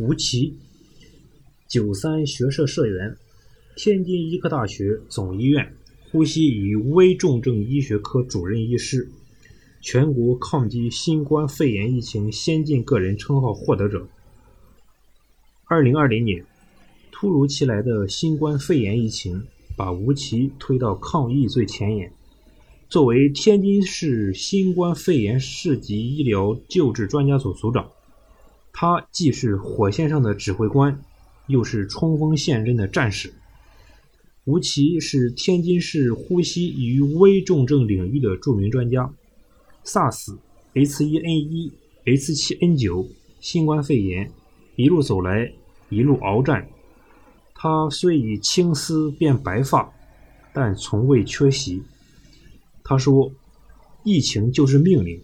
吴奇，九三学社社员，天津医科大学总医院呼吸与危重症医学科主任医师，全国抗击新冠肺炎疫情先进个人称号获得者。二零二零年，突如其来的新冠肺炎疫情把吴奇推到抗疫最前沿。作为天津市新冠肺炎市级医疗救治专家组组长，他既是火线上的指挥官，又是冲锋陷阵的战士。吴奇是天津市呼吸与危重症领域的著名专家，SARS、H1N1、H7N9、新冠肺炎一路走来，一路鏖战。他虽已青丝变白发，但从未缺席。他说：“疫情就是命令，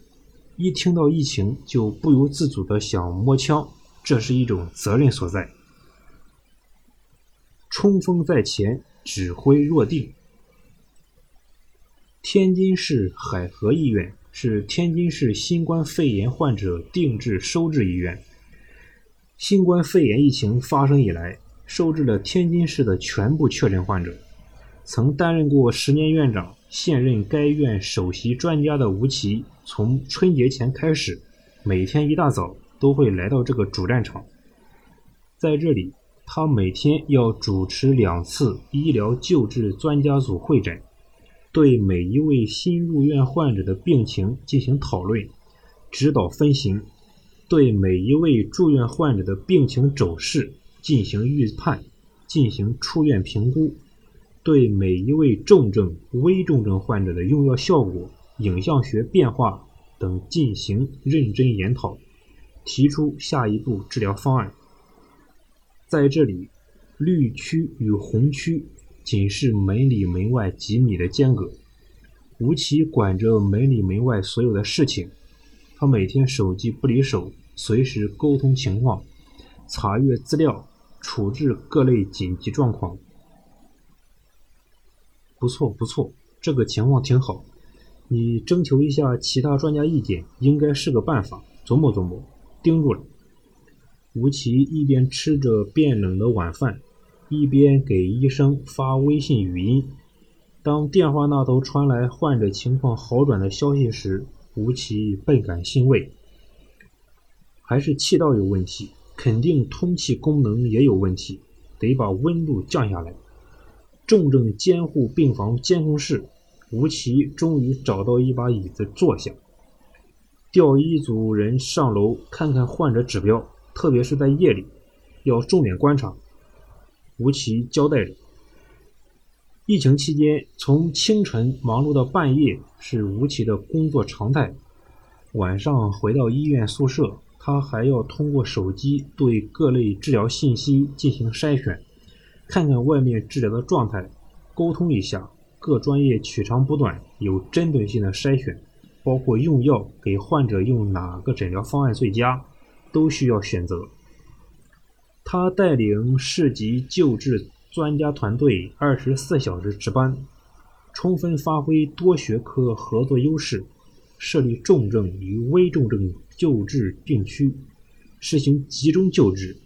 一听到疫情就不由自主的想摸枪，这是一种责任所在。冲锋在前，指挥若定。天津市海河医院是天津市新冠肺炎患者定制收治医院。新冠肺炎疫情发生以来，收治了天津市的全部确诊患者。曾担任过十年院长。”现任该院首席专家的吴奇，从春节前开始，每天一大早都会来到这个主战场。在这里，他每天要主持两次医疗救治专家组会诊，对每一位新入院患者的病情进行讨论、指导分型，对每一位住院患者的病情走势进行预判，进行出院评估。对每一位重症、危重症患者的用药效果、影像学变化等进行认真研讨，提出下一步治疗方案。在这里，绿区与红区仅是门里门外几米的间隔。吴奇管着门里门外所有的事情，他每天手机不离手，随时沟通情况、查阅资料、处置各类紧急状况。不错不错，这个情况挺好。你征求一下其他专家意见，应该是个办法。琢磨琢磨，盯住了。吴奇一边吃着变冷的晚饭，一边给医生发微信语音。当电话那头传来患者情况好转的消息时，吴奇倍感欣慰。还是气道有问题，肯定通气功能也有问题，得把温度降下来。重症监护病房监控室，吴奇终于找到一把椅子坐下。调一组人上楼看看患者指标，特别是在夜里，要重点观察。吴奇交代着。疫情期间，从清晨忙碌到半夜是吴奇的工作常态。晚上回到医院宿舍，他还要通过手机对各类治疗信息进行筛选。看看外面治疗的状态，沟通一下，各专业取长补短，有针对性的筛选，包括用药给患者用哪个诊疗方案最佳，都需要选择。他带领市级救治专家团队二十四小时值班，充分发挥多学科合作优势，设立重症与危重症救治病区，实行集中救治。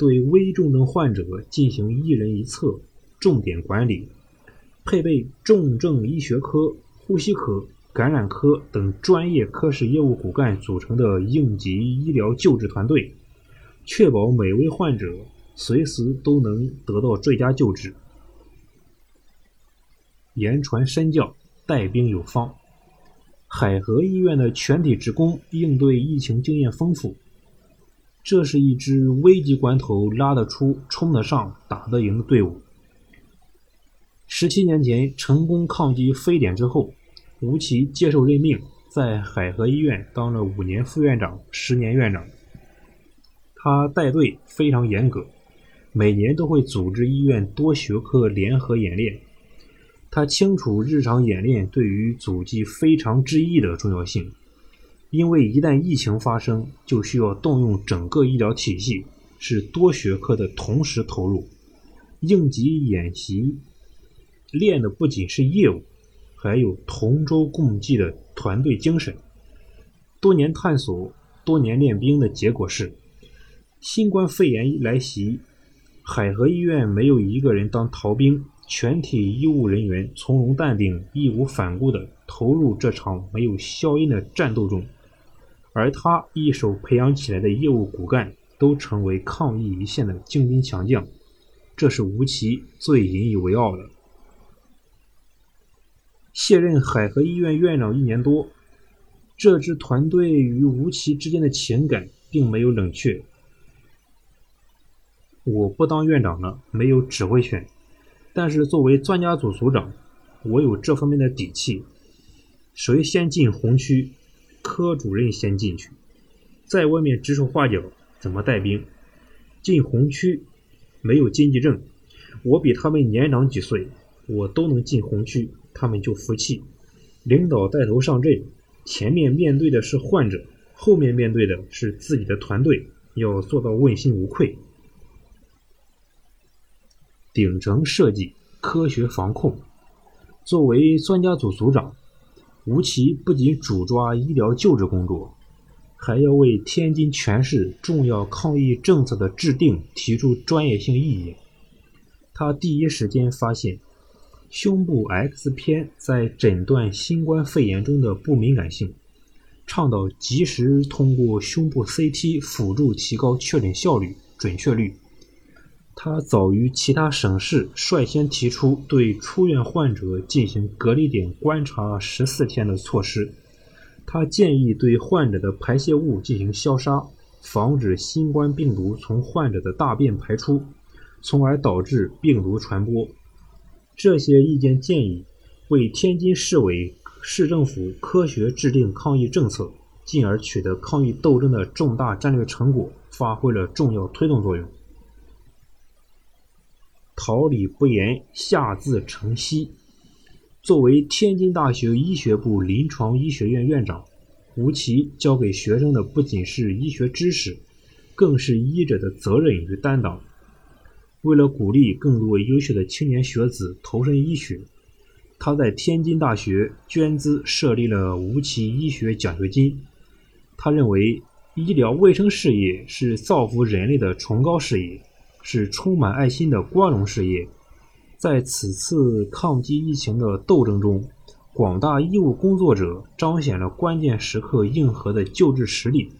对危重症患者进行一人一侧重点管理，配备重症医学科、呼吸科、感染科等专业科室业务骨干组成的应急医疗救治团队，确保每位患者随时都能得到最佳救治。言传身教，带兵有方。海河医院的全体职工应对疫情经验丰富。这是一支危急关头拉得出、冲得上、打得赢的队伍。十七年前成功抗击非典之后，吴奇接受任命，在海河医院当了五年副院长、十年院长。他带队非常严格，每年都会组织医院多学科联合演练。他清楚日常演练对于阻击非常之疫的重要性。因为一旦疫情发生，就需要动用整个医疗体系，是多学科的同时投入。应急演习练的不仅是业务，还有同舟共济的团队精神。多年探索、多年练兵的结果是，新冠肺炎来袭，海河医院没有一个人当逃兵，全体医务人员从容淡定、义无反顾地投入这场没有硝烟的战斗中，而他一手培养起来的业务骨干都成为抗疫一线的精兵强将，这是吴奇最引以为傲的。卸任海河医院院长一年多，这支团队与吴奇之间的情感并没有冷却。我不当院长了，没有指挥权，但是作为专家组组长，我有这方面的底气。谁先进红区，科主任先进去，在外面指手画脚，怎么带兵？进红区没有经济证，我比他们年长几岁，我都能进红区。他们就服气，领导带头上阵，前面面对的是患者，后面面对的是自己的团队，要做到问心无愧。顶层设计，科学防控。作为专家组组长，吴奇不仅主抓医疗救治工作，还要为天津全市重要抗疫政策的制定提出专业性意见。他第一时间发现。胸部 X 片在诊断新冠肺炎中的不敏感性，倡导及时通过胸部 CT 辅助提高确诊效率、准确率。他早于其他省市率先提出对出院患者进行隔离点观察十四天的措施。他建议对患者的排泄物进行消杀，防止新冠病毒从患者的大便排出，从而导致病毒传播。这些意见建议为天津市委市政府科学制定抗疫政策，进而取得抗疫斗争的重大战略成果，发挥了重要推动作用。桃李不言，下自成蹊。作为天津大学医学部临床医学院院长，吴奇教给学生的不仅是医学知识，更是医者的责任与担当。为了鼓励更多优秀的青年学子投身医学，他在天津大学捐资设立了吴奇医学奖学金。他认为，医疗卫生事业是造福人类的崇高事业，是充满爱心的光荣事业。在此次抗击疫情的斗争中，广大医务工作者彰显了关键时刻硬核的救治实力，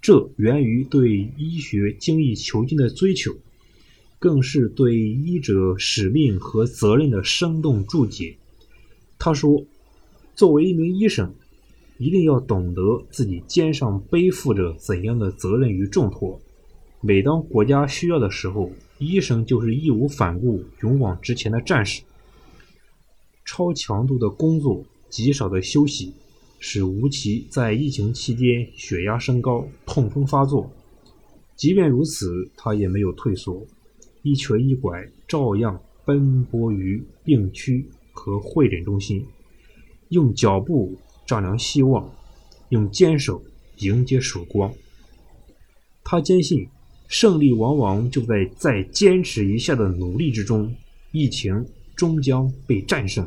这源于对医学精益求精的追求。更是对医者使命和责任的生动注解。他说：“作为一名医生，一定要懂得自己肩上背负着怎样的责任与重托。每当国家需要的时候，医生就是义无反顾、勇往直前的战士。超强度的工作，极少的休息，使吴奇在疫情期间血压升高、痛风发作。即便如此，他也没有退缩。”一瘸一拐，照样奔波于病区和会诊中心，用脚步丈量希望，用坚守迎接曙光。他坚信，胜利往往就在再坚持一下的努力之中，疫情终将被战胜。